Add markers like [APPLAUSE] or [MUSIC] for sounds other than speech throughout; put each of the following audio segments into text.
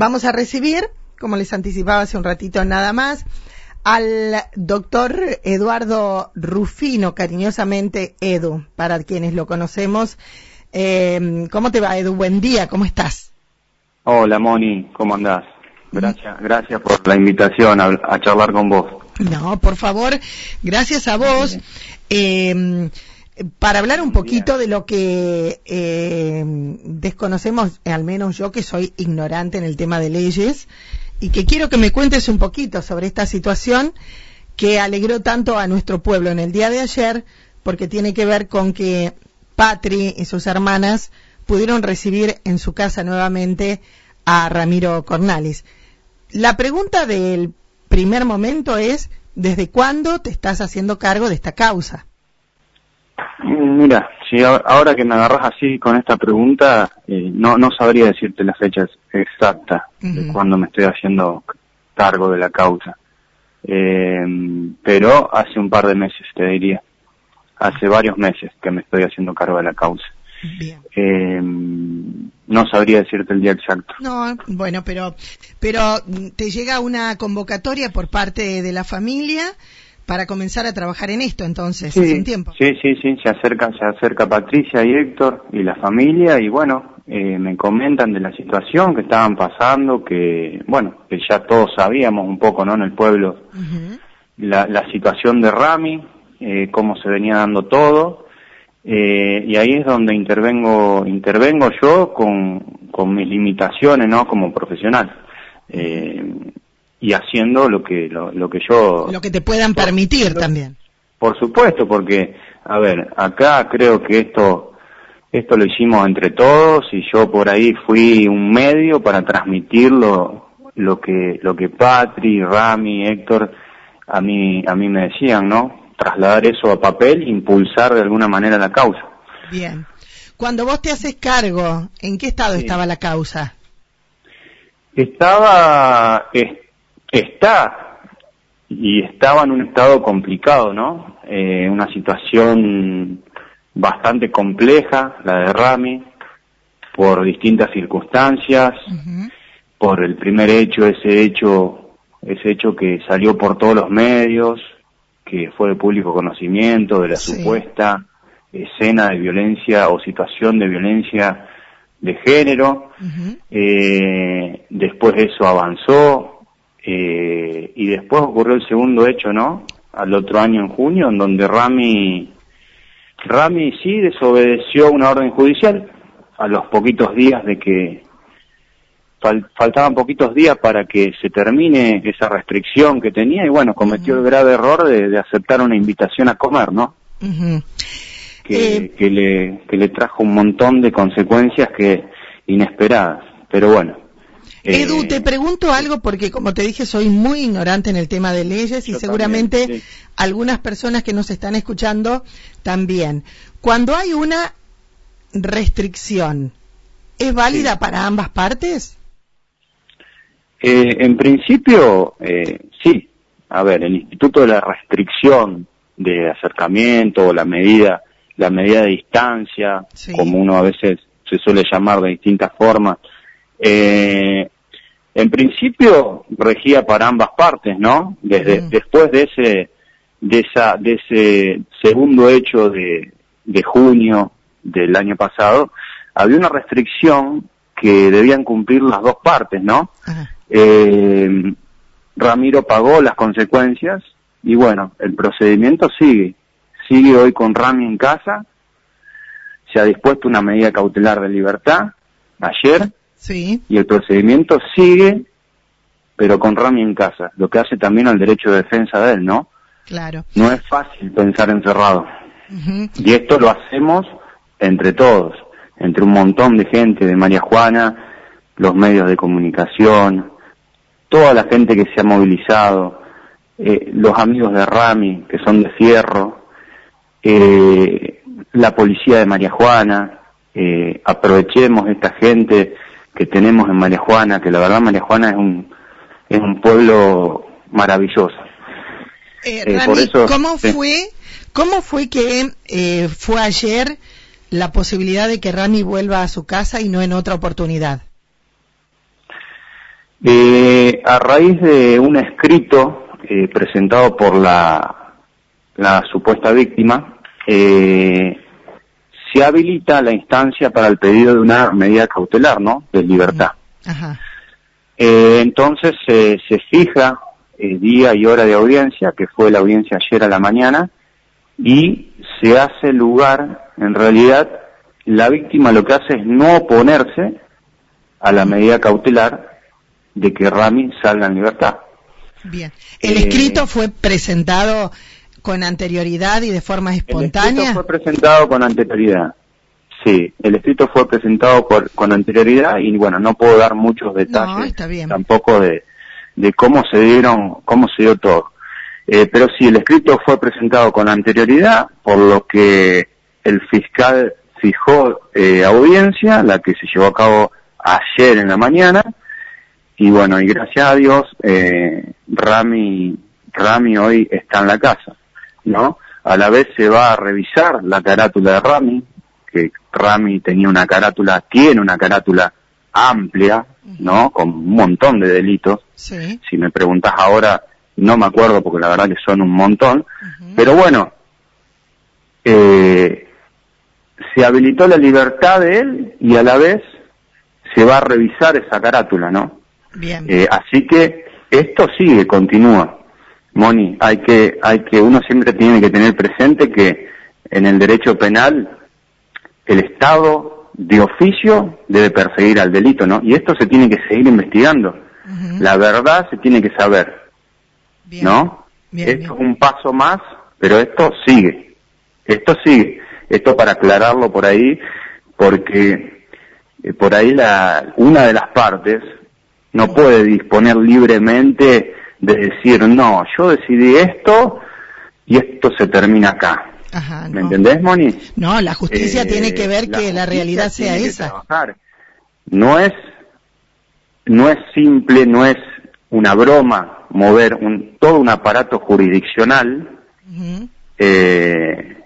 vamos a recibir, como les anticipaba hace un ratito nada más, al doctor Eduardo Rufino, cariñosamente Edu, para quienes lo conocemos. Eh, ¿Cómo te va, Edu? Buen día, ¿cómo estás? Hola, Moni, ¿cómo andás? Gracias, gracias por la invitación a, charlar con vos. No, por favor, gracias a vos. Eh, para hablar un poquito de lo que eh, desconocemos, al menos yo que soy ignorante en el tema de leyes, y que quiero que me cuentes un poquito sobre esta situación que alegró tanto a nuestro pueblo en el día de ayer, porque tiene que ver con que Patri y sus hermanas pudieron recibir en su casa nuevamente a Ramiro Cornalis. La pregunta del primer momento es, ¿desde cuándo te estás haciendo cargo de esta causa? Mira, si ahora que me agarras así con esta pregunta, eh, no, no sabría decirte la fecha exacta de cuándo me estoy haciendo cargo de la causa. Eh, pero hace un par de meses, te diría. Hace varios meses que me estoy haciendo cargo de la causa. Eh, no sabría decirte el día exacto. No, bueno, pero, pero te llega una convocatoria por parte de la familia para comenzar a trabajar en esto entonces, sí, hace un tiempo. Sí, sí, sí, se acerca, se acerca Patricia y Héctor y la familia y bueno, eh, me comentan de la situación que estaban pasando, que bueno, que ya todos sabíamos un poco, ¿no? En el pueblo, la, la, situación de Rami, eh, cómo se venía dando todo, eh, y ahí es donde intervengo, intervengo yo con, con mis limitaciones, ¿no? Como profesional. Eh, y haciendo lo que lo, que yo lo que te puedan permitir también. Por supuesto porque a ver acá creo que esto esto lo hicimos entre todos y yo por ahí fui un medio para transmitirlo lo que lo que Patri Rami Héctor a mí a mí me decían no trasladar eso a papel impulsar de alguna manera la causa. Bien. Cuando vos te haces cargo en qué estado estaba la causa estaba está y estaba en un estado complicado, ¿no? Eh, una situación bastante compleja, la de Rami, por distintas circunstancias, por el primer hecho, ese hecho, ese hecho que salió por todos los medios, que fue de público conocimiento de la supuesta escena de violencia o situación de violencia de género. eh, después eso avanzó, eh, y después ocurrió el segundo hecho, ¿no? Al otro año en junio, en donde Rami, Rami sí desobedeció una orden judicial a los poquitos días de que faltaban poquitos días para que se termine esa restricción que tenía y bueno, cometió el grave error de, aceptar una invitación a comer, ¿no? que, eh, que, le, que le trajo un montón de consecuencias que inesperadas. Pero bueno, Edu, te pregunto algo porque, como te dije, soy muy ignorante en el tema de leyes y seguramente algunas personas que nos están escuchando también. Cuando hay una restricción, ¿es válida para ambas partes? Eh, en principio, eh, sí. A ver, el Instituto de la Restricción de Acercamiento o la medida, la medida de distancia, como uno a veces se suele llamar de distintas formas, eh, en principio regía para ambas partes, ¿no? Desde, Después de ese, de, esa, de ese segundo hecho de, de junio del año pasado, había una restricción que debían cumplir las dos partes, ¿no? Eh, Ramiro pagó las consecuencias y bueno, el procedimiento sigue. Sigue hoy con Rami en casa. Se ha dispuesto una medida cautelar de libertad ayer Sí. Y el procedimiento sigue, pero con Rami en casa, lo que hace también al derecho de defensa de él, ¿no? Claro. No es fácil pensar encerrado. Y esto lo hacemos entre todos, entre un montón de gente de María Juana, los medios de comunicación, toda la gente que se ha movilizado, eh, los amigos de Rami, que son de Fierro, eh, la policía de María Juana, eh, aprovechemos esta gente que tenemos en María Juana, que la verdad María Juana es un, es un pueblo maravilloso. Eh, eh ¿cómo fue, cómo fue que eh, fue ayer la posibilidad de que Rami vuelva a su casa y no en otra oportunidad? a raíz de un escrito eh, presentado por la, la supuesta víctima, eh, se habilita la instancia para el pedido de una medida cautelar, ¿no? De libertad. Eh, entonces se fija día y hora de audiencia, que fue la audiencia ayer a la mañana, y se hace lugar, en realidad, la víctima lo que hace es no oponerse a la medida cautelar de que Rami salga en libertad. Bien. ¿El eh, escrito fue presentado con anterioridad y de forma espontánea? El escrito fue presentado con anterioridad. Sí, el escrito fue presentado con anterioridad y bueno, no puedo dar muchos detalles tampoco de, de cómo se dieron, cómo se dio todo. Eh, pero sí, el escrito fue presentado con anterioridad, por lo que el fiscal fijó eh, audiencia, la que se llevó a cabo ayer en la mañana, y bueno, y gracias a Dios, eh, Rami, Rami hoy está en la casa, ¿no? A la vez se va a revisar la carátula de Rami, que Rami tenía una carátula, tiene una carátula amplia, ¿no? Con un montón de delitos. Si me preguntas ahora, no me acuerdo porque la verdad que son un montón. Pero bueno, eh, se habilitó la libertad de él y a la vez se va a revisar esa carátula, ¿no? Bien. Eh, así que esto sigue, continúa. Moni, hay que, hay que, uno siempre tiene que tener presente que en el derecho penal el Estado de oficio debe perseguir al delito, ¿no? Y esto se tiene que seguir investigando. La verdad se tiene que saber, ¿no? esto es un paso más, pero esto sigue. Esto sigue. Esto para aclararlo por ahí, porque eh, por ahí la, una de las partes no puede disponer libremente de decir, no, yo decidí esto y esto se termina acá. ¿Me entendés, Moni? No, la justicia tiene que ver que la realidad sea esa. No es, no es simple, no es una broma mover un, todo un aparato jurisdiccional eh,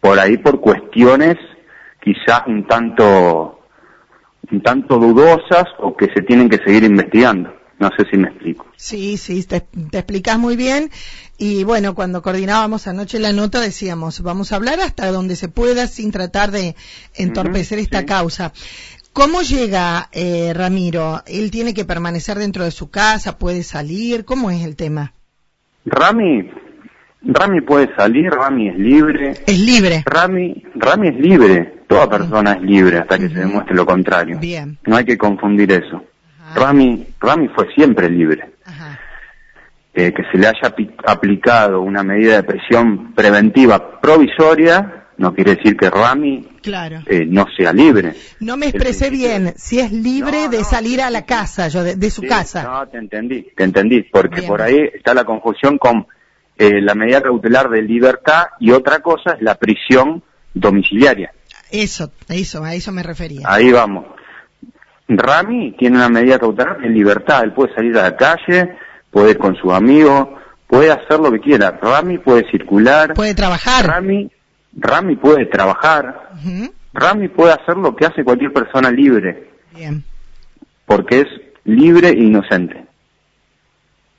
por ahí por cuestiones quizás un tanto un tanto dudosas o que se tienen que seguir investigando. No sé si me explico. Sí, sí, te, te explicas muy bien. Y bueno, cuando coordinábamos anoche la nota decíamos, vamos a hablar hasta donde se pueda sin tratar de entorpecer esta causa. ¿Cómo llega eh, Ramiro? ¿Él tiene que permanecer dentro de su casa? ¿Puede salir? ¿Cómo es el tema? Rami, Rami puede salir, Rami es libre. Es libre. Rami, Rami es libre. Toda persona es libre hasta que se demuestre lo contrario. Bien. No hay que confundir eso. Rami, Rami fue siempre libre. Eh, que se le haya aplicado una medida de presión preventiva provisoria no quiere decir que Rami claro. Eh, no sea libre. No me expresé bien, si es libre de salir a la casa, yo de, su casa. No, te entendí, te entendí, porque por ahí está la confusión con eh, la medida cautelar de libertad y otra cosa es la prisión domiciliaria. Eso, eso, a eso me refería. Ahí vamos. Rami tiene una medida cautelar en libertad, él puede salir a la calle, puede ir con sus amigos, puede hacer lo que quiera. Rami puede circular. Puede trabajar. Rami, Rami puede trabajar. Rami puede hacer lo que hace cualquier persona libre. Bien. Porque es libre e inocente.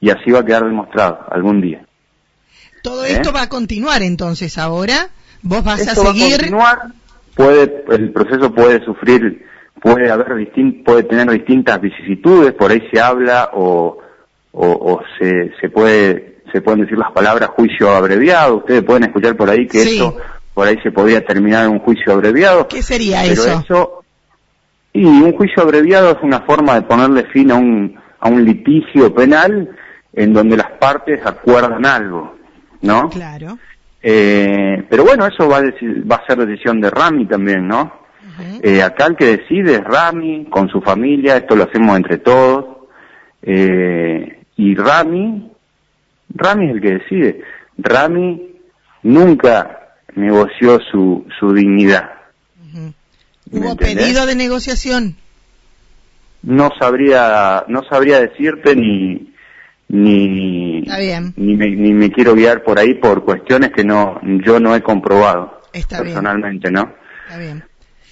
Y así va a quedar demostrado algún día. Todo esto ¿Eh? va a continuar entonces ahora. Vos vas a seguir. Va a continuar. Puede, el proceso puede sufrir puede haber distin puede tener distintas vicisitudes, por ahí se habla o, o, se, se puede se pueden decir las palabras juicio abreviado, ustedes pueden escuchar por ahí que esto por ahí se podría terminar en un juicio abreviado. ¿Qué sería eso? Y un juicio abreviado es una forma de ponerle fin a un, a un litigio penal en donde las partes acuerdan algo, ¿no? Claro. Eh, pero bueno, eso va a, va a ser decisión de Rami también, ¿no? Eh, acá el que decide es Rami, con su familia, esto lo hacemos entre todos. Eh, y Rami, Rami es el que decide. Rami nunca negoció su, su dignidad. ¿Hubo pedido de negociación? No sabría, no sabría decirte ni, ni, ni, me, ni me quiero guiar por ahí por cuestiones que no, yo no he comprobado personalmente, ¿no? Está bien.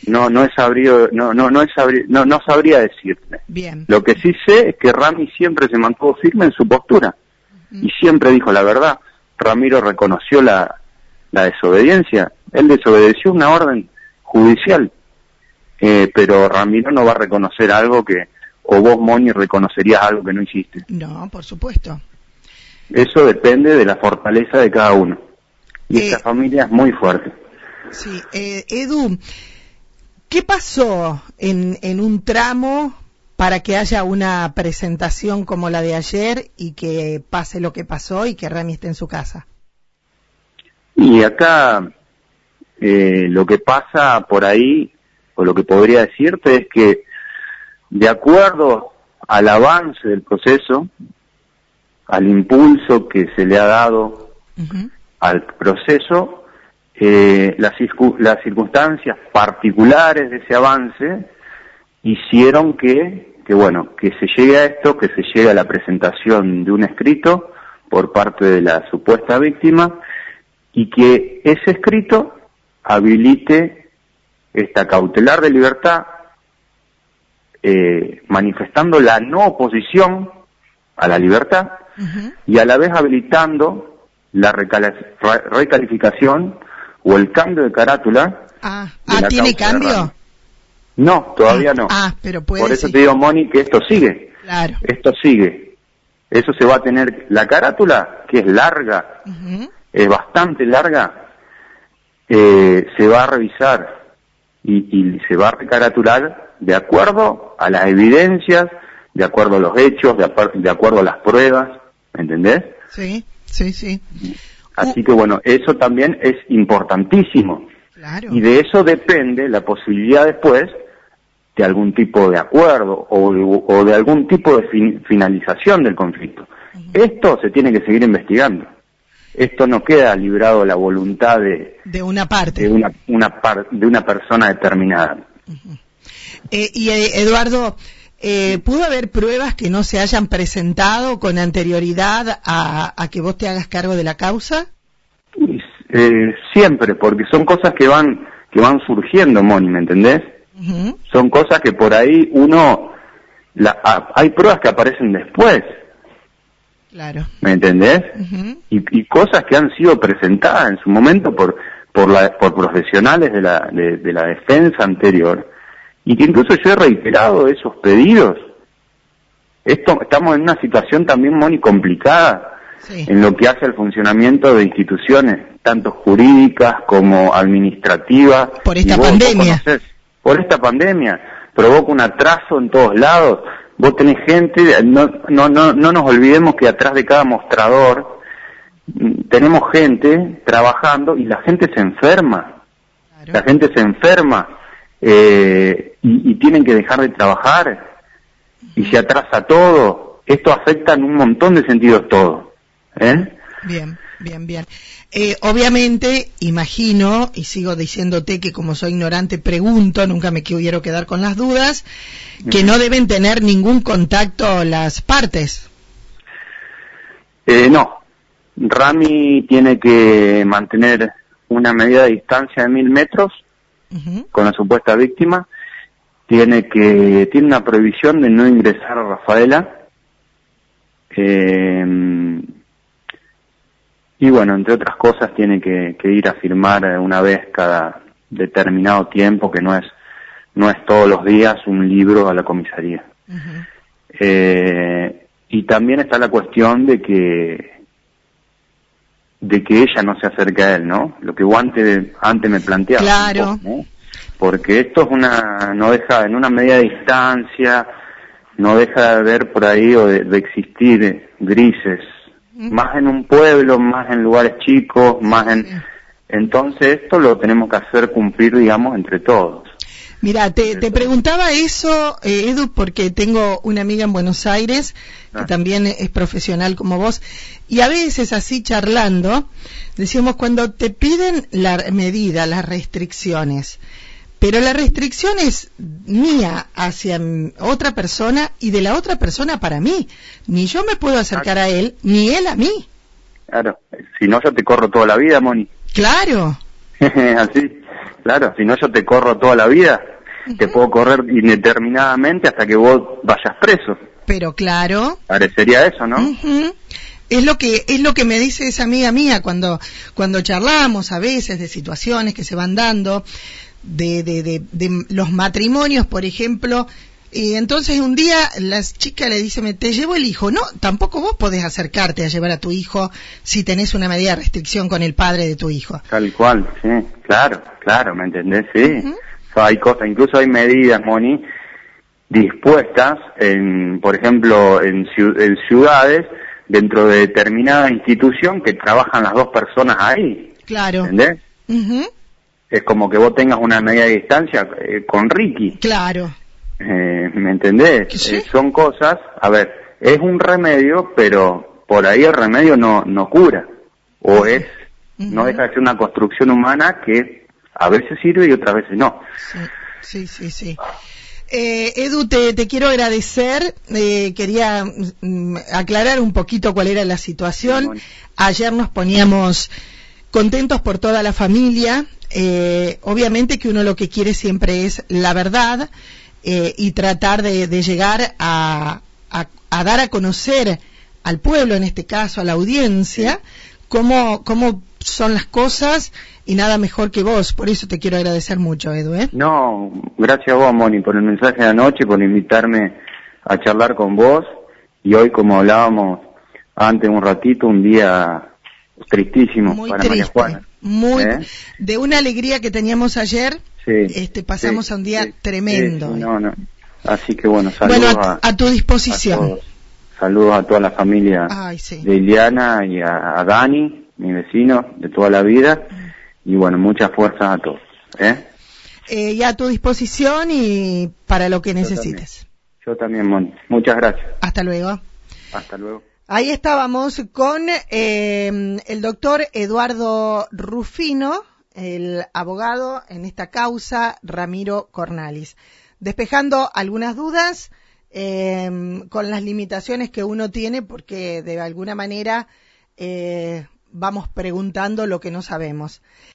No no he sabido, no no no, he sabrí, no no sabría decirte. Bien. Lo que sí sé es que Rami siempre se mantuvo firme en su postura y siempre dijo la verdad. Ramiro reconoció la, la desobediencia. Él desobedeció una orden judicial, eh, pero Ramiro no va a reconocer algo que, o vos, Moni, reconocerías algo que no hiciste. No, por supuesto. Eso depende de la fortaleza de cada uno. Y esta Eh, familia es muy fuerte. Sí, eh, Edu, ¿qué pasó en, en un tramo para que haya una presentación como la de ayer y que pase lo que pasó y que Rami esté en su casa? Y acá eh, lo que pasa por ahí, o lo que podría decirte, es que de acuerdo al avance del proceso, al impulso que se le ha dado al proceso, eh, las, las circunstancias particulares de ese avance hicieron que, que, bueno, que se llegue a esto, que se llegue a la presentación de un escrito por parte de la supuesta víctima y que ese escrito habilite esta cautelar de libertad eh, manifestando la no oposición a la libertad y a la vez habilitando la recalificación o el cambio de carátula. Ah, de ah, ¿tiene cambio? No, todavía Ah, no. ah, pero puede Por eso sí. te digo, Moni, que esto sigue. Claro. Esto sigue. Eso se va a tener, la carátula, que es larga, es bastante larga, eh, se va a revisar y, y se va a recaratular de acuerdo a las evidencias, de acuerdo a los hechos, de, de acuerdo a las pruebas, ¿me entendés? Sí, sí, sí. Así que bueno, eso también es importantísimo. Claro. Y de eso depende la posibilidad después de algún tipo de acuerdo o, o de algún tipo de fin- finalización del conflicto. Esto se tiene que seguir investigando. Esto no queda librado a la voluntad de, De una parte. de, una, una par- de una persona determinada. Eh, y eh, Eduardo, eh, ¿pudo haber pruebas que no se hayan presentado con anterioridad a, a que vos te hagas cargo de la causa? Eh, siempre, porque son cosas que van, que van surgiendo, Moni, ¿me entendés? Son cosas que por ahí uno, la- a- hay pruebas que aparecen después, Claro. ¿me entendés? Y, y cosas que han sido presentadas en su momento por por, la, por profesionales de la, de, de la defensa anterior y que incluso yo he reiterado esos pedidos. Esto, estamos en una situación también muy complicada Sí. en lo que hace al funcionamiento de instituciones, tanto jurídicas como administrativas. Por esta vos- pandemia. por esta pandemia, provoca un atraso en todos lados. Vos tenés gente, no, no, no, no nos olvidemos que atrás de cada mostrador mm, tenemos gente trabajando y la gente se enferma. La gente se enferma eh, y, y tienen que dejar de trabajar y se atrasa todo. Esto afecta en un montón de sentidos todo. ¿eh? Bien, bien, bien. Eh, obviamente, imagino, y sigo diciéndote que como soy ignorante pregunto, nunca me quiero quedar con las dudas, que no deben tener ningún contacto las partes. Eh, no, Rami tiene que mantener una medida de distancia de mil metros con la supuesta víctima, tiene que tiene una prohibición de no ingresar a Rafaela eh, y bueno, entre otras cosas tiene que, que ir a firmar una vez cada determinado tiempo que no es no es todos los días un libro a la comisaría. Eh, y también está la cuestión de que de que ella no se acerque a él, ¿no? Lo que antes, antes me planteabas. Claro. Porque esto es una, no deja, en una medida de distancia, no deja de haber por ahí o de, de existir grises, Mm. más en un pueblo, más en lugares chicos, más en... Sí. Entonces esto lo tenemos que hacer cumplir, digamos, entre todos. Mira, te, te preguntaba eso, eh, Edu, porque tengo una amiga en Buenos Aires que Ah. también es profesional como vos, y a veces así charlando, decíamos cuando te piden la medida, las restricciones, pero la restricción es mía hacia otra persona y de la otra persona para mí. Ni yo me puedo acercar a él, ni él a mí. Claro, si no yo te corro toda la vida, Moni. Claro. [LAUGHS] Así. claro, si no yo te corro toda la vida, te puedo correr indeterminadamente hasta que vos vayas preso. Pero claro. Parecería eso, ¿no? Es lo que es lo que me dice esa amiga mía cuando cuando charlamos a veces de situaciones que se van dando de, de, de, de los matrimonios, por ejemplo, y entonces un día la chica le dice, me te llevo el hijo. No, tampoco vos podés acercarte a llevar a tu hijo si tenés una medida de restricción con el padre de tu hijo. Tal cual, sí, claro, claro, ¿me entendés? Sí. hay cosas, incluso hay medidas, Moni, dispuestas, en, por ejemplo, en, en ciudades, dentro de determinada institución que trabajan las dos personas ahí. Claro. ¿Entendés? Es como que vos tengas una medida de distancia eh, con Ricky. Claro. Eh, ¿Me entendés? Eh, son cosas, a ver, es un remedio, pero por ahí el remedio no, no cura. O es, no deja de ser una construcción humana que a veces sirve y otras veces no. Sí, sí, sí. Eh, Edu, te, te, quiero agradecer. Eh, quería mm, aclarar un poquito cuál era la situación. Ayer nos poníamos contentos por toda la familia. Eh, obviamente que uno lo que quiere siempre es la verdad eh, y tratar de, llegar a, dar a conocer al pueblo, en este caso a la audiencia, cómo, cómo son las cosas y nada mejor que vos. Por eso te quiero agradecer mucho, Edu. ¿eh? No, gracias a vos, Moni, por el mensaje de anoche, por invitarme a charlar con vos. Y hoy, como hablábamos antes un ratito, un día tristísimo muy para María Juana. Muy, ¿Eh? de una alegría que teníamos ayer, este, pasamos a un día tremendo. no, no. Así que bueno, saludos a, tu disposición. saludos a toda la familia de Iliana y a, Dani, mi vecino de toda la vida. Y bueno, muchas fuerzas a todos. ¿eh? Eh, y a tu disposición y para lo que necesites. Yo también, Muchas gracias. Hasta luego. Hasta luego. Ahí estábamos con eh, el doctor Eduardo Rufino el abogado en esta causa, Ramiro Cornalis. Despejando algunas dudas eh, con las limitaciones que uno tiene, porque de alguna manera eh, vamos preguntando lo que no sabemos.